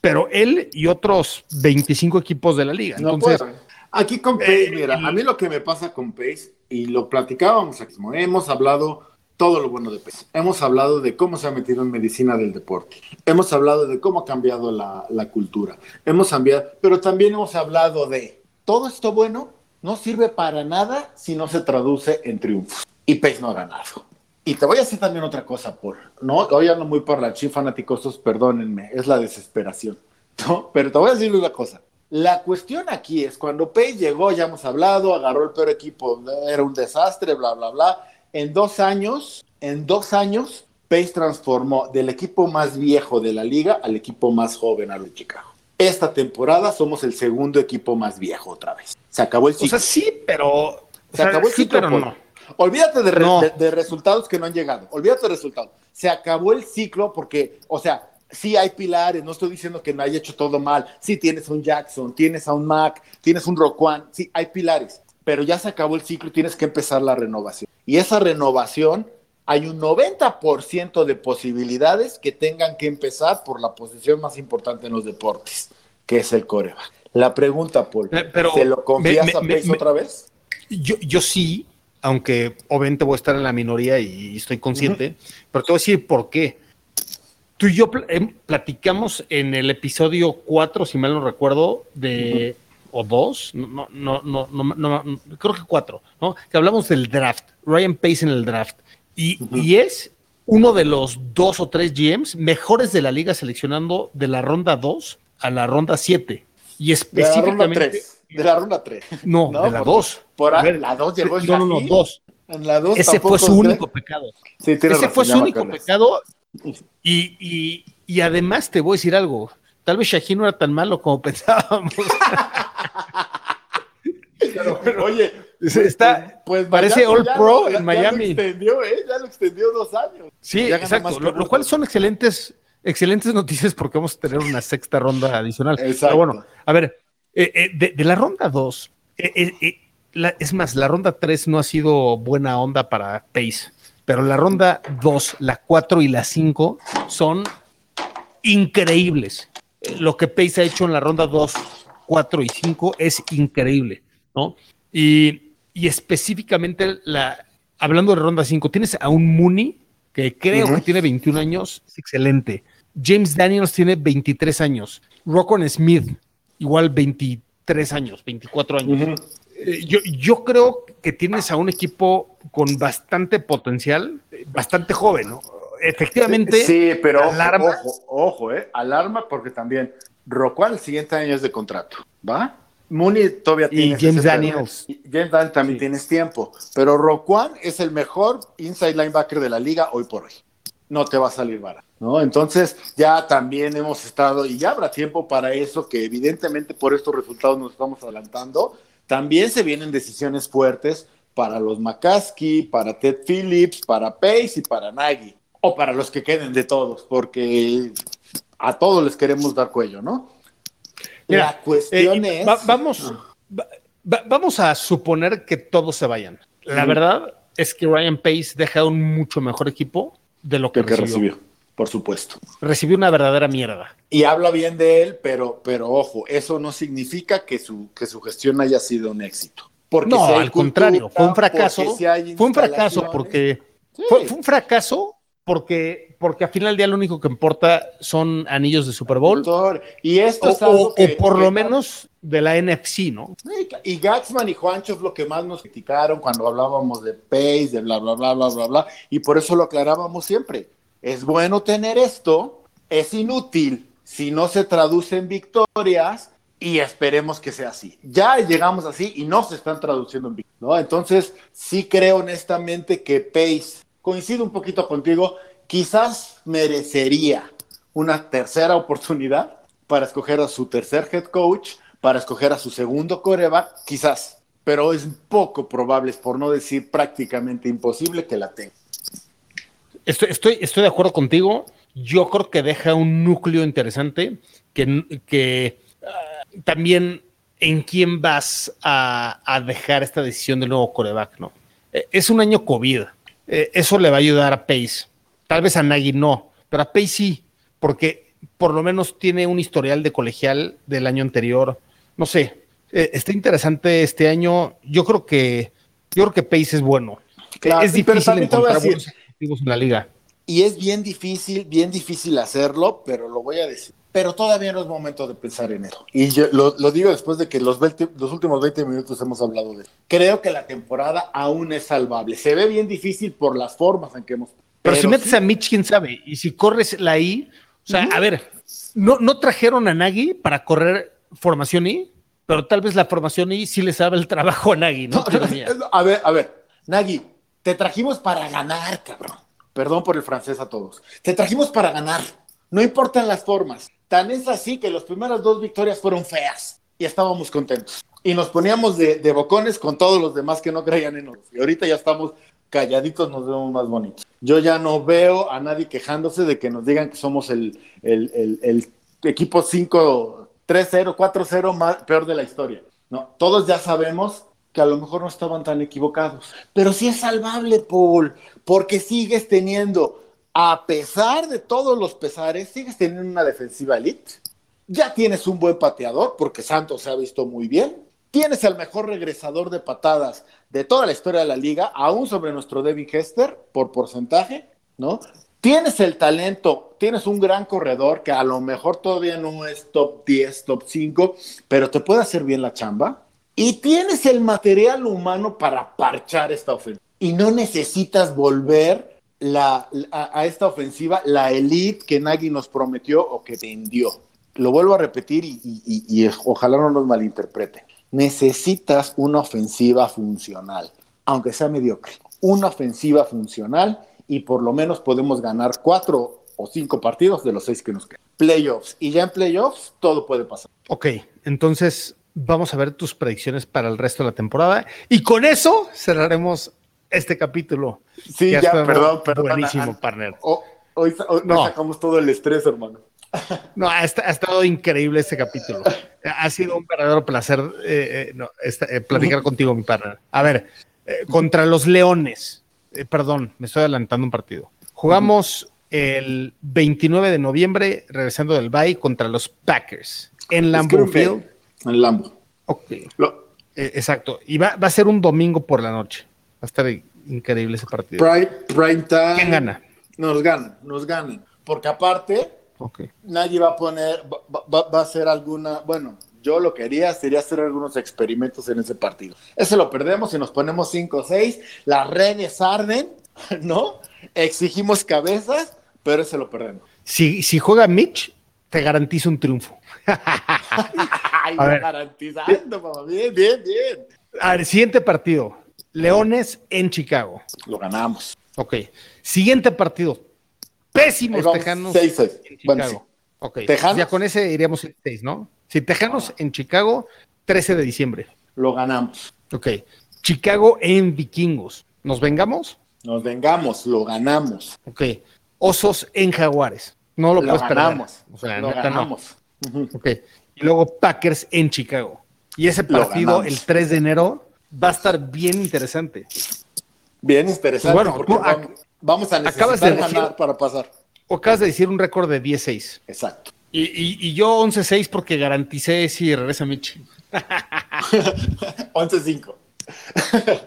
pero él y otros 25 equipos de la liga. No Entonces. Aquí con Pace, eh, mira, a mí lo que me pasa con Pace, y lo platicábamos aquí, hemos hablado todo lo bueno de Pace. Hemos hablado de cómo se ha metido en medicina del deporte. Hemos hablado de cómo ha cambiado la, la cultura. Hemos cambiado, pero también hemos hablado de todo esto bueno no sirve para nada si no se traduce en triunfos. Y Pace no ha ganado. Y te voy a decir también otra cosa, Paul. No, hoy ando muy parlanchín, fanáticosos, perdónenme, es la desesperación. ¿no? Pero te voy a decir una cosa. La cuestión aquí es cuando Pace llegó, ya hemos hablado, agarró el peor equipo, era un desastre, bla, bla, bla. En dos años, en dos años, Pace transformó del equipo más viejo de la liga al equipo más joven a los Chicago. Esta temporada somos el segundo equipo más viejo otra vez. Se acabó el o ciclo. sea, sí, pero... o Se sea, acabó el sí, ciclo, pero no. Olvídate de, re- No. de- de resultados que no han llegado. Olvídate de resultados. Se acabó el ciclo porque, o sea, sí hay pilares. No estoy diciendo que no haya hecho todo mal. Sí tienes a un Jackson, tienes a un Mac, tienes un Roquan. Sí, hay pilares. Pero ya se acabó el ciclo y tienes que empezar la renovación. Y esa renovación, hay un 90% de posibilidades que tengan que empezar por la posición más importante en los deportes, que es el coreback. La pregunta, Paul, Pe- pero ¿te lo confías me- a me- Pace me- otra vez? Yo, yo sí, aunque obviamente voy a estar en la minoría y estoy consciente, pero te voy a decir por qué. Tú y yo pl- em, platicamos en el episodio 4, si mal no recuerdo, de. o 2, no, no, no, no, no, creo que 4, ¿no? Que hablamos del draft, Ryan Pace en el draft. Y, y es uno de los dos o tres GMs mejores de la liga seleccionando de la ronda 2 a la ronda 7. Y específicamente. 3. De la ronda 3. No, No, de la por- 2. por ahí, la dos llegó No, no, no, Shaquille. 2. En la 2 Ese fue su único pecado. Sí, Ese razón, fue ya su único pecado. Y, y, y además te voy a decir algo. Tal vez Shaquille no era tan malo como pensábamos. Oye, Está- pues parece Miami All ya Pro lo- en ya Miami. lo extendió, ¿eh? Ya lo extendió dos años. Sí, Ya exacto. Lo, lo cual son excelentes, excelentes noticias porque vamos a tener una sexta ronda adicional. Exacto. Pero bueno, a ver, eh, eh, de, de la ronda 2, es más, la ronda 3 no ha sido buena onda para Pace, pero la ronda 2, la 4 y la 5 son increíbles. Eh, Lo que Pace ha hecho en la ronda 2, 4 y 5 es increíble, ¿no? Y, y específicamente, la, hablando de ronda 5, tienes a un Mooney que creo que tiene 21 años, es excelente. James Daniels tiene 23 años. Rockon Smith, igual 23 años, 24 años. Eh, yo, yo creo que tienes a un equipo con bastante potencial, bastante joven, ¿no? Efectivamente, Sí, pero ojo, alarma. ojo, ojo, ¿eh? Alarma porque también Roquan el siguiente año es de contrato, ¿va? Mooney todavía Y tiene James Daniels. James Daniels también Sí. tienes tiempo, pero Roquan es el mejor inside linebacker de la liga hoy por hoy. No te va a salir barato, ¿no? Entonces, ya también hemos estado, y ya habrá tiempo para eso, que evidentemente por estos resultados nos estamos adelantando. También se vienen decisiones fuertes para los McCaskey, para Ted Phillips, para Pace y para Nagy. O para los que queden de todos, porque a todos les queremos dar cuello, ¿no? Mira, la cuestión Eh, es. va- vamos, va- va- vamos a suponer que todos se vayan. La verdad es que Ryan Pace deja un mucho mejor equipo de lo que, recibió. recibió, por supuesto. Recibió una verdadera mierda. Y habla bien de él, pero, pero ojo, eso no significa que su, que su gestión haya sido un éxito. Porque No, si al contrario, cultura, fue un fracaso. si Fue un fracaso porque Sí. fue, fue un fracaso porque porque al final del día lo único que importa son anillos de Super Bowl Doctor, Y esto o, es algo o- que- o por que- lo menos de la NFC, ¿no? Y Gaxman y Juancho es lo que más nos criticaron cuando hablábamos de Pace, de bla, bla, bla, bla, bla, bla. Y por eso lo aclarábamos siempre. Es bueno tener esto, es inútil si no se traduce en victorias y esperemos que sea así. Ya llegamos así y no se están traduciendo en victorias, ¿no? Entonces, sí creo honestamente que Pace, coincido un poquito contigo, quizás merecería una tercera oportunidad para escoger a su tercer head coach, para escoger a su segundo coreback, quizás, pero es poco probable, por no decir prácticamente imposible que la tenga. Estoy, estoy, estoy de acuerdo contigo. Yo creo que deja un núcleo interesante que, que ah, también en quién vas a, a dejar esta decisión del nuevo coreback, ¿no? Eh, es un año COVID. Eh, eso le va a ayudar a Pace. Tal vez a Nagy no, pero a Pace sí, porque por lo menos tiene un historial de colegial del año anterior. No sé, eh, está interesante este año. Yo creo que yo creo que Pace es bueno. Claro, es difícil encontrar buenos en la liga. Y es bien difícil, bien difícil hacerlo, pero lo voy a decir. Pero todavía no es momento de pensar en eso. Y yo lo, lo digo después de que los, 20 los últimos 20 minutos hemos hablado de eso. Creo que la temporada aún es salvable. Se ve bien difícil por las formas en que hemos... Pero, si metes sí. a Mitch, quién sabe. Y si corres la I, o sea, a ver, no, no trajeron a Nagy para correr formación I, pero tal vez la formación I sí le sabe el trabajo a Nagy, ¿no? Ironía. A ver, a ver, Nagui, te trajimos para ganar, cabrón. Perdón por el francés a todos. Te trajimos para ganar. No importan las formas. Tan es así que las primeras dos victorias fueron feas y estábamos contentos. Y nos poníamos de, de bocones con todos los demás que no creían en nosotros. Y ahorita ya estamos calladitos, nos vemos más bonitos. Yo ya no veo a nadie quejándose de que nos digan que somos el, el, el- el equipo 5, 3-0, 4-0 más peor de la historia. No, todos ya sabemos que a lo mejor no estaban tan equivocados. Pero sí es salvable, Paul, porque sigues teniendo, a pesar de todos los pesares, sigues teniendo una defensiva elite. Ya tienes un buen pateador, porque Santos se ha visto muy bien. Tienes el mejor regresador de patadas de toda la historia de la liga, aún sobre nuestro Devin Hester, por porcentaje, ¿no? Tienes el talento, tienes un gran corredor que a lo mejor todavía no es top 10, top 5, pero te puede hacer bien la chamba. Y tienes el material humano para parchar esta ofensiva. Y no necesitas volver la, a, esta ofensiva la elite que Nagy nos prometió o que vendió. Lo vuelvo a repetir y, ojalá no nos malinterpreten. Necesitas una ofensiva funcional, aunque sea mediocre. Una ofensiva funcional y por lo menos podemos ganar cuatro o cinco partidos de los seis que nos quedan. Playoffs. Y ya en playoffs todo puede pasar. Ok, entonces vamos a ver tus predicciones para el resto de la temporada. Y con eso cerraremos este capítulo. Sí, ya, perdón, perdón. Buenísimo, Ah, partner. oh, hoy hoy No. sacamos todo el estrés, hermano. No, ha, esta- ha estado increíble este capítulo. Ha sido un verdadero placer eh, eh, no, esta- eh, platicar contigo, mi partner. A ver, contra los Leones, perdón, me estoy adelantando un partido. Jugamos el 29 de noviembre, regresando del Bay, contra los Packers en Lambeau Field. En Lambo. Ok, Lo- exacto. Y va, va a ser un domingo por la noche. Va a estar increíble ese partido. prime, prime time. ¿Quién gana? Nos ganan, nos ganan. Porque aparte, nadie va a poner, va, va- va a hacer alguna, bueno, yo lo que haría sería hacer algunos experimentos en ese partido. Ese lo perdemos y nos ponemos 5 o 6, las redes arden, ¿no? Exigimos cabezas, pero ese lo perdemos. Si, si juega Mitch, te garantizo un triunfo. Ay, A ver. garantizando, papá. Bien, bien, bien. A ver, siguiente partido. Leones en Chicago. Lo ganamos. Ok. Siguiente partido. Pésimos vamos, Tejanos seis, seis. en Chicago. Bueno, sí. Ok. Tejanos. Ya con ese iríamos 6, ¿no? Si Tejanos en Chicago, 13 de diciembre. Lo ganamos. Ok. Chicago en Vikingos. ¿Nos vengamos? Nos vengamos, lo ganamos. Ok. Osos en Jaguares. No lo, Lo puedes ganamos. perder. O sea, lo neta, no. ganamos. Ok. Y luego Packers en Chicago. Y ese partido, el 3 de enero, va a estar bien interesante. Bien interesante. Bueno, porque tú ac- vamos, vamos a necesitar acabas de ganar decir- para pasar. O acabas de decir un récord de 10-6. Exacto. Y, y- y yo 11-6 porque garanticé si regresa Mitch. 11-5.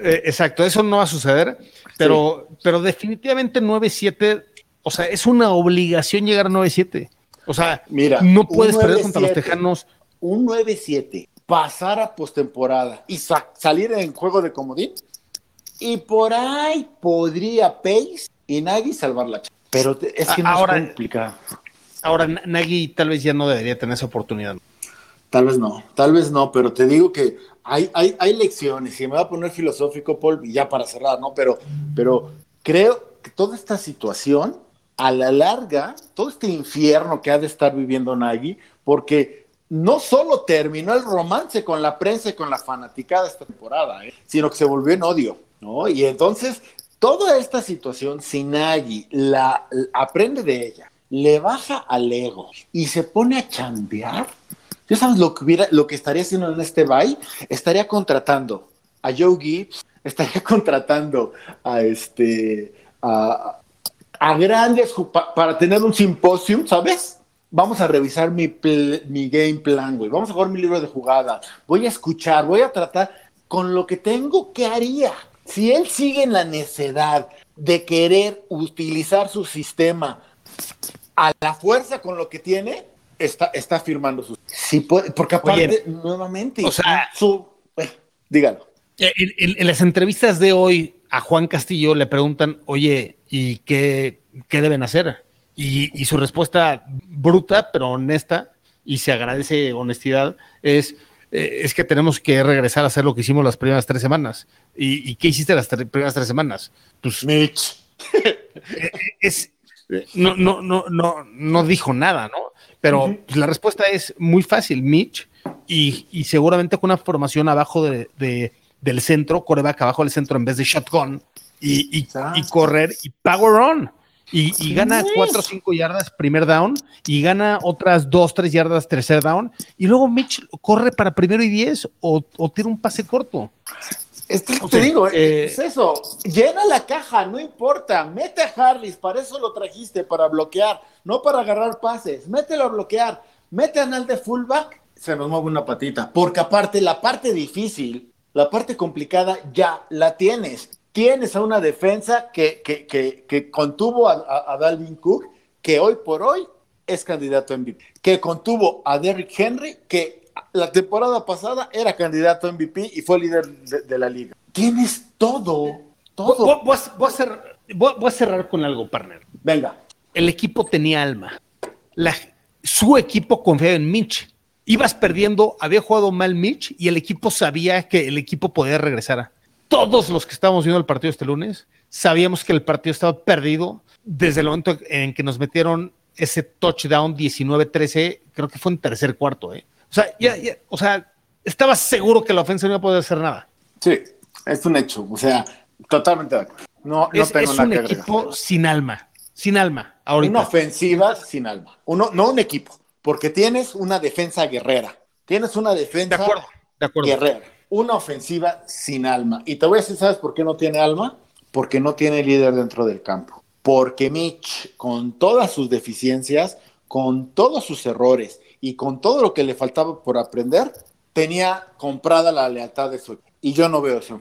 Eh, exacto, eso no va a suceder, pero, pero definitivamente 9-7, o sea, es una obligación llegar a 9-7. O sea, Mira, no puedes perder contra los 9-7. Tejanos. Un 9-7, pasar a postemporada y sa- salir en juego de comodín. Y por ahí podría Pace y Nagy salvar la ch- Pero es que no Ahora- es complicado. Ahora, Na- Nagy tal vez ya no debería tener esa oportunidad. Tal vez no, tal vez no, pero te digo que hay, hay, hay lecciones, y me va a poner filosófico, Paul, y ya para cerrar, ¿no? Pero, pero creo que toda esta situación, a la larga, todo este infierno que ha de estar viviendo Nagy, porque no solo terminó el romance con la prensa y con la fanaticada esta temporada, ¿eh? sino que se volvió en odio, ¿no? Y entonces, toda esta situación, si Nagy la, la- aprende de ella, le baja al ego y se pone a chambear, ¿Ya sabes lo que hubiera, lo que estaría haciendo en este bye? Estaría contratando a Joe Gibbs, estaría contratando a este a, a grandes para tener un simposium, ¿sabes? Vamos a revisar mi, mi game plan, güey. Vamos a jugar mi libro de jugada. Voy a escuchar, voy a tratar con lo que tengo, ¿qué haría? Si él sigue en la necedad de querer utilizar su sistema a la fuerza con lo que tiene, está, está firmando su. Sí, puede, porque aparte, nuevamente, o sea- su. eh, dígalo. En, en- en las entrevistas de hoy a Juan Castillo le preguntan, oye, ¿y qué, qué deben hacer? Y, y su respuesta bruta, pero honesta, y se agradece honestidad, es, eh, es que tenemos que regresar a hacer lo que hicimos las primeras tres semanas. ¿Y, y qué hiciste las tre- primeras tres semanas? Pues Mitch. es, no, no, no, no, no dijo nada, ¿no? Pero pues, la respuesta es muy fácil, Mitch, y, y seguramente con una formación abajo de, de- del centro, coreback abajo del centro en vez de shotgun, y, y- Exacto. y correr y power on. Y, y gana Sí. 4 o 5 yardas primer down y gana otras 2, 3 yardas tercer down. Y luego Mitch corre para primero y 10 o, o tira un pase corto. Es que O te digo, eh, es eso. Llena la caja, no importa. Mete a Harris, para eso lo trajiste, para bloquear, no para agarrar pases. Mételo a bloquear. Mete a Nal de fullback, se nos mueve una patita. Porque aparte, la parte difícil, la parte complicada, ya la tienes. Tienes a una defensa que, que, que, que contuvo a, a- a Dalvin Cook, que hoy por hoy es candidato a MVP. Que contuvo a Derrick Henry, que la temporada pasada era candidato a MVP y fue líder de, de la liga. Tienes todo, todo. voy a- voy a cerrar- voy- voy a cerrar con algo, partner. Venga, el equipo tenía alma. La- su equipo confiaba en Mitch. Ibas perdiendo, había jugado mal Mitch y el equipo sabía que el equipo podía regresar. Todos los que estábamos viendo el partido este lunes sabíamos que el partido estaba perdido desde el momento en que nos metieron ese touchdown 19-13, creo que fue en tercer cuarto. ¿eh? O sea, ya, ya- o sea, estaba seguro que la ofensa no iba a poder hacer nada. sí, es un hecho. O sea, totalmente de acuerdo. No, no es tengo es nada un que agregar. equipo sin alma, sin alma. Ahorita. Una ofensiva sin alma. Uno, no un equipo, porque tienes una defensa guerrera. Tienes una de defensa acuerdo, de acuerdo. guerrera. Una ofensiva sin alma. Y te voy a decir, ¿sabes por qué no tiene alma? Porque no tiene líder dentro del campo. Porque Mitch, con todas sus deficiencias, con todos sus errores y con todo lo que le faltaba por aprender, tenía comprada la lealtad de su. Y yo no veo eso.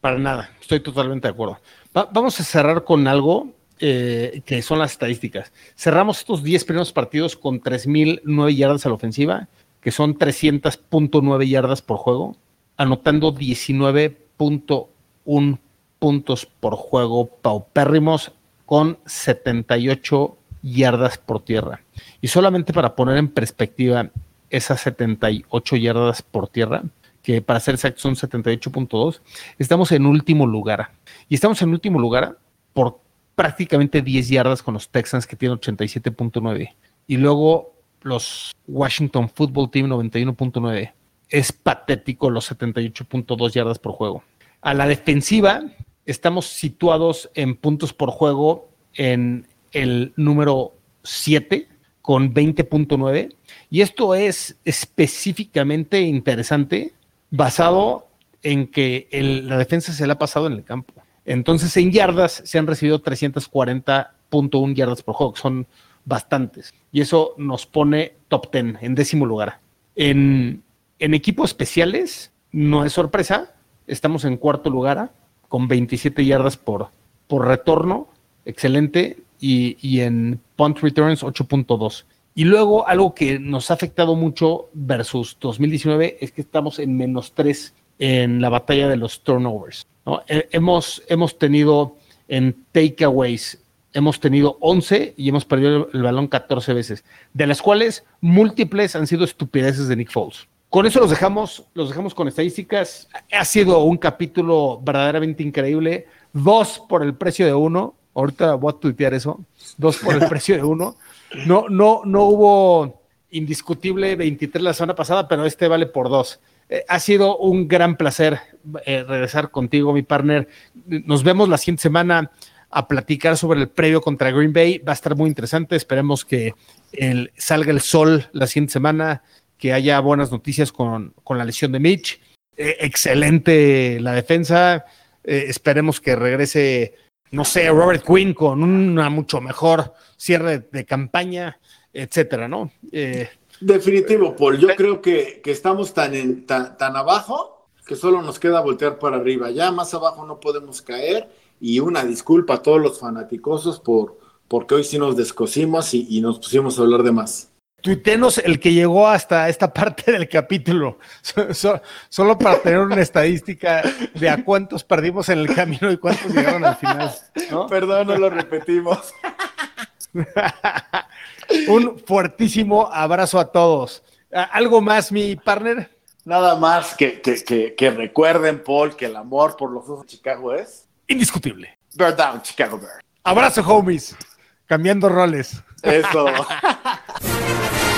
Para nada, estoy totalmente de acuerdo. Va- vamos a cerrar con algo eh, que son las estadísticas. Cerramos estos 10 primeros partidos con 3.009 yardas a la ofensiva, que son 300.9 yardas por juego, anotando 19.1 puntos por juego paupérrimos con 78 yardas por tierra. Y solamente para poner en perspectiva esas 78 yardas por tierra, que para ser exactos son 78.2, estamos en último lugar. Y estamos en último lugar por prácticamente 10 yardas con los Texans que tienen 87.9. Y luego los Washington Football Team 91.9. Es patético los 78.2 yardas por juego. A la defensiva estamos situados en puntos por juego en el número 7 con 20.9. Y esto es específicamente interesante basado en que la defensa se le ha pasado en el campo. Entonces, en yardas se han recibido 340.1 yardas por juego, que son bastantes. Y eso nos pone top 10, en décimo lugar. En, en equipos especiales, no es sorpresa. Estamos en cuarto lugar con 27 yardas por, por retorno. Excelente. Y, y en punt returns 8.2. Y luego algo que nos ha afectado mucho versus 2019 es que estamos en menos 3 en la batalla de los turnovers. ¿no? Eh, hemos, hemos tenido en takeaways, hemos tenido 11 y hemos perdido el balón 14 veces, de las cuales múltiples han sido estupideces de Nick Foles. Con eso los dejamos, los dejamos con estadísticas. Ha sido un capítulo verdaderamente increíble. Dos por el precio de uno. Ahorita voy a tuitear eso. Dos por el precio de uno. No, no, no hubo indiscutible 23 la semana pasada, pero este vale por dos. Eh, ha sido un gran placer eh, regresar contigo, mi partner. Nos vemos la siguiente semana a platicar sobre el previo contra Green Bay. Va a estar muy interesante. Esperemos que salga el sol la siguiente semana que haya buenas noticias con, con la lesión de Mitch. Eh, excelente la defensa. Eh, esperemos que regrese, no sé, Robert Quinn con una mucho mejor cierre de campaña, etcétera, ¿no? Eh, Definitivo, Paul. Yo creo que, que estamos tan, en, tan, tan abajo que solo nos queda voltear para arriba. Ya más abajo no podemos caer. Y una disculpa a todos los fanaticosos por porque hoy sí nos descosimos y, y nos pusimos a hablar de más. Tuitenos el que llegó hasta esta parte del capítulo, so- so- solo para tener una estadística de a cuántos perdimos en el camino y cuántos llegaron al final. ¿no? Perdón, no lo repetimos. Un fuertísimo abrazo a todos. ¿Algo más, mi partner? Nada más que, que, que, que recuerden, Paul, que el amor por los dos de Chicago es Indiscutible. Bear Down, Chicago Bear. Abrazo, homies. Cambiando roles. Eso.